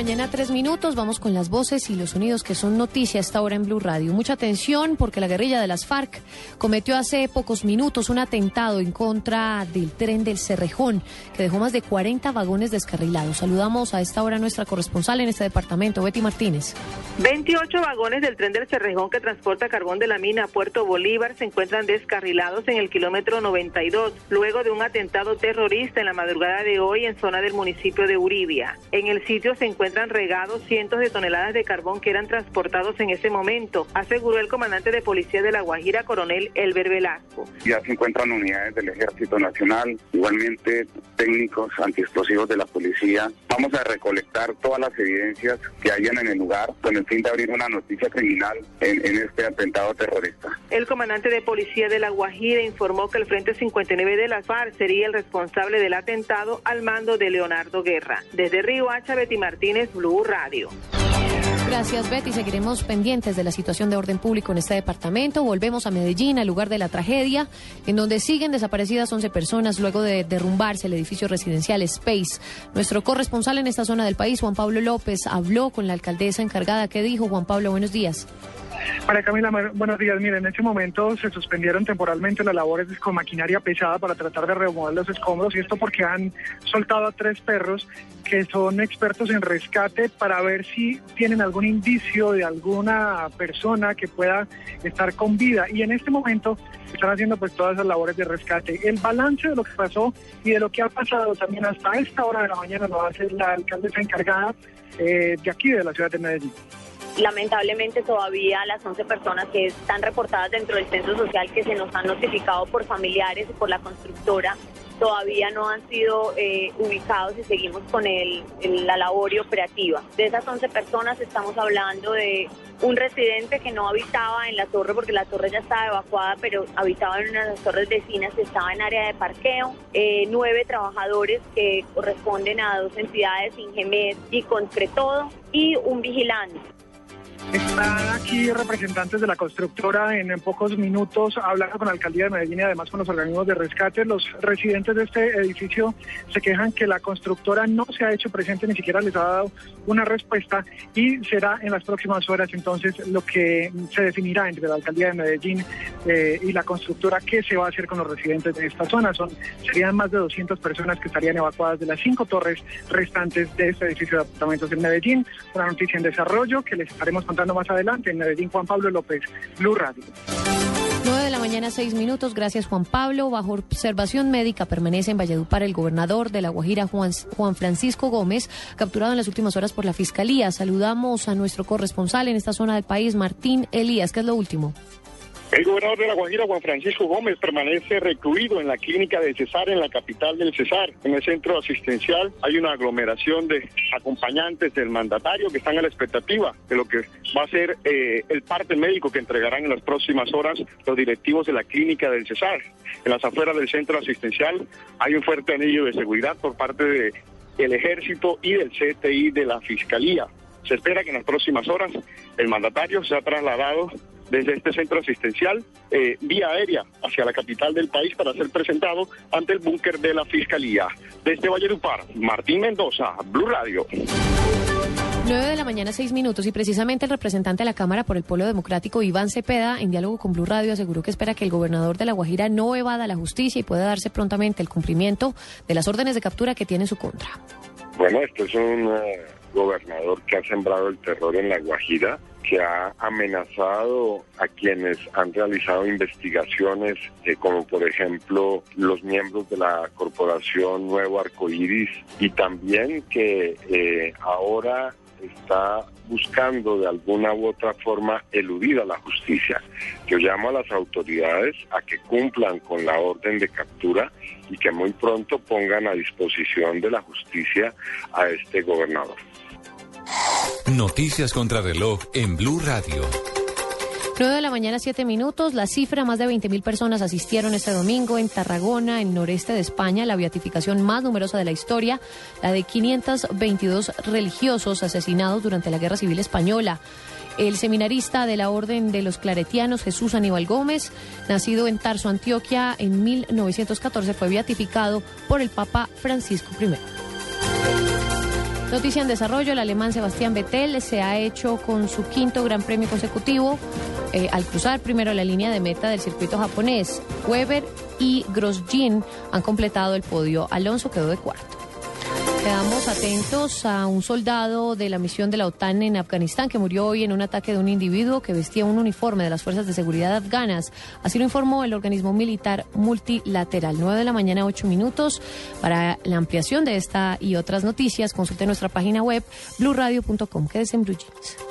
mañana, tres minutos. Vamos con las voces y los sonidos que son noticia esta hora en Blue Radio. Mucha atención porque la guerrilla de las FARC cometió hace pocos minutos un atentado en contra del tren del Cerrejón que dejó más de 40 vagones descarrilados. Saludamos a esta hora nuestra corresponsal en este departamento, Betty Martínez. 28 vagones del tren del Cerrejón que transporta carbón de la mina a Puerto Bolívar se encuentran descarrilados en el kilómetro 92 luego de un atentado terrorista en la madrugada de hoy en zona del municipio de Uribia. En el sitio se encuentran regados cientos de toneladas de carbón que eran transportados en ese momento, aseguró el comandante de policía de La Guajira, coronel Elber Velasco. Ya se encuentran unidades del Ejército Nacional, igualmente técnicos antiexplosivos de la policía. Vamos a recolectar todas las evidencias que hayan en el lugar con el fin de abrir una noticia criminal en, en este atentado terrorista. El comandante de policía de La Guajira informó que el Frente 59 de la FARC sería el responsable del atentado al mando de Leonardo Guerra. Desde Río Hacha, Betty Martínez, Blue Radio. Gracias, Betty. Seguiremos pendientes de la situación de orden público en este departamento. Volvemos a Medellín, al lugar de la tragedia, en donde siguen desaparecidas 11 personas luego de derrumbarse el edificio residencial Space. Nuestro corresponsal en esta zona del país, Juan Pablo López, habló con la alcaldesa encargada. ¿Qué dijo, Juan Pablo? Buenos días. María Camila, buenos días. Miren, en este momento se suspendieron temporalmente las labores con maquinaria pesada para tratar de remover los escombros y esto porque han soltado a tres perros que son expertos en rescate para ver si tienen algún indicio de alguna persona que pueda estar con vida. Y en este momento están haciendo pues todas esas labores de rescate. El balance de lo que pasó y de lo que ha pasado también hasta esta hora de la mañana lo hace la alcaldesa encargada eh, de aquí de la ciudad de Medellín. Lamentablemente todavía las 11 personas que están reportadas dentro del censo social que se nos han notificado por familiares y por la constructora todavía no han sido eh, ubicados y seguimos con el, la labor operativa. De esas 11 personas estamos hablando de un residente que no habitaba en la torre porque la torre ya estaba evacuada, pero habitaba en una de las torres vecinas, estaba en área de parqueo, eh, nueve trabajadores que corresponden a dos entidades, Ingemed y Concretodo, y un vigilante. Están aquí representantes de la constructora en, pocos minutos hablando con la alcaldía de Medellín y además con los organismos de rescate. Los residentes de este edificio se quejan que la constructora no se ha hecho presente, ni siquiera les ha dado una respuesta y será en las próximas horas entonces lo que se definirá entre la alcaldía de Medellín eh, y la constructora qué se va a hacer con los residentes de esta zona. Son, serían más de 200 personas que estarían evacuadas de las cinco torres restantes de este edificio de apartamentos en Medellín. Una noticia en desarrollo que les estaremos contando más adelante en Medellín, Juan Pablo López, Blue Radio. 9 de la mañana, 6 minutos. Gracias, Juan Pablo. Bajo observación médica permanece en Valledupar el gobernador de La Guajira, Juan, Juan Francisco Gómez, capturado en las últimas horas por la Fiscalía. Saludamos a nuestro corresponsal en esta zona del país, Martín Elías. ¿Qué es lo último? El gobernador de La Guajira, Juan Francisco Gómez, permanece recluido en la clínica de Cesar, en la capital del Cesar. En el centro asistencial hay una aglomeración de acompañantes del mandatario que están a la expectativa de lo que va a ser eh, el parte médico que entregarán en las próximas horas los directivos de la clínica del Cesar. En las afueras del centro asistencial hay un fuerte anillo de seguridad por parte del ejército y del CTI de la Fiscalía. Se espera que en las próximas horas el mandatario sea trasladado desde este centro asistencial eh, vía aérea hacia la capital del país para ser presentado ante el búnker de la Fiscalía. Desde Valledupar, Martín Mendoza, Blue Radio. 9 de la mañana, 6 minutos, y precisamente el representante de la Cámara por el Pueblo Democrático, Iván Cepeda, en diálogo con Blue Radio, aseguró que espera que el gobernador de La Guajira no evada la justicia y pueda darse prontamente el cumplimiento de las órdenes de captura que tiene en su contra. Bueno, esto es un eh, gobernador que ha sembrado el terror en La Guajira que ha amenazado a quienes han realizado investigaciones, eh, como por ejemplo los miembros de la corporación Nuevo Arcoíris, y también que eh, ahora está buscando de alguna u otra forma eludir a la justicia. Yo llamo a las autoridades a que cumplan con la orden de captura y que muy pronto pongan a disposición de la justicia a este gobernador. Noticias contra reloj en Blue Radio. 9 de la mañana, 7 minutos. La cifra, más de 20.000 personas asistieron este domingo en Tarragona, en noreste de España, la beatificación más numerosa de la historia, la de 522 religiosos asesinados durante la Guerra Civil Española. El seminarista de la Orden de los Claretianos, Jesús Aníbal Gómez, nacido en Tarso, Antioquia, en 1914, fue beatificado por el Papa Francisco I. Noticia en desarrollo, el alemán Sebastián Vettel se ha hecho con su quinto gran premio consecutivo eh, al cruzar primero la línea de meta del circuito japonés. Weber y Grosjean han completado el podio. Alonso quedó de cuarto. Quedamos atentos a un soldado de la misión de la OTAN en Afganistán que murió hoy en un ataque de un individuo que vestía un uniforme de las fuerzas de seguridad afganas. Así lo informó el organismo militar multilateral. 9 de la mañana, 8 minutos. Para la ampliación de esta y otras noticias, consulte nuestra página web blurradio.com. Quédese en.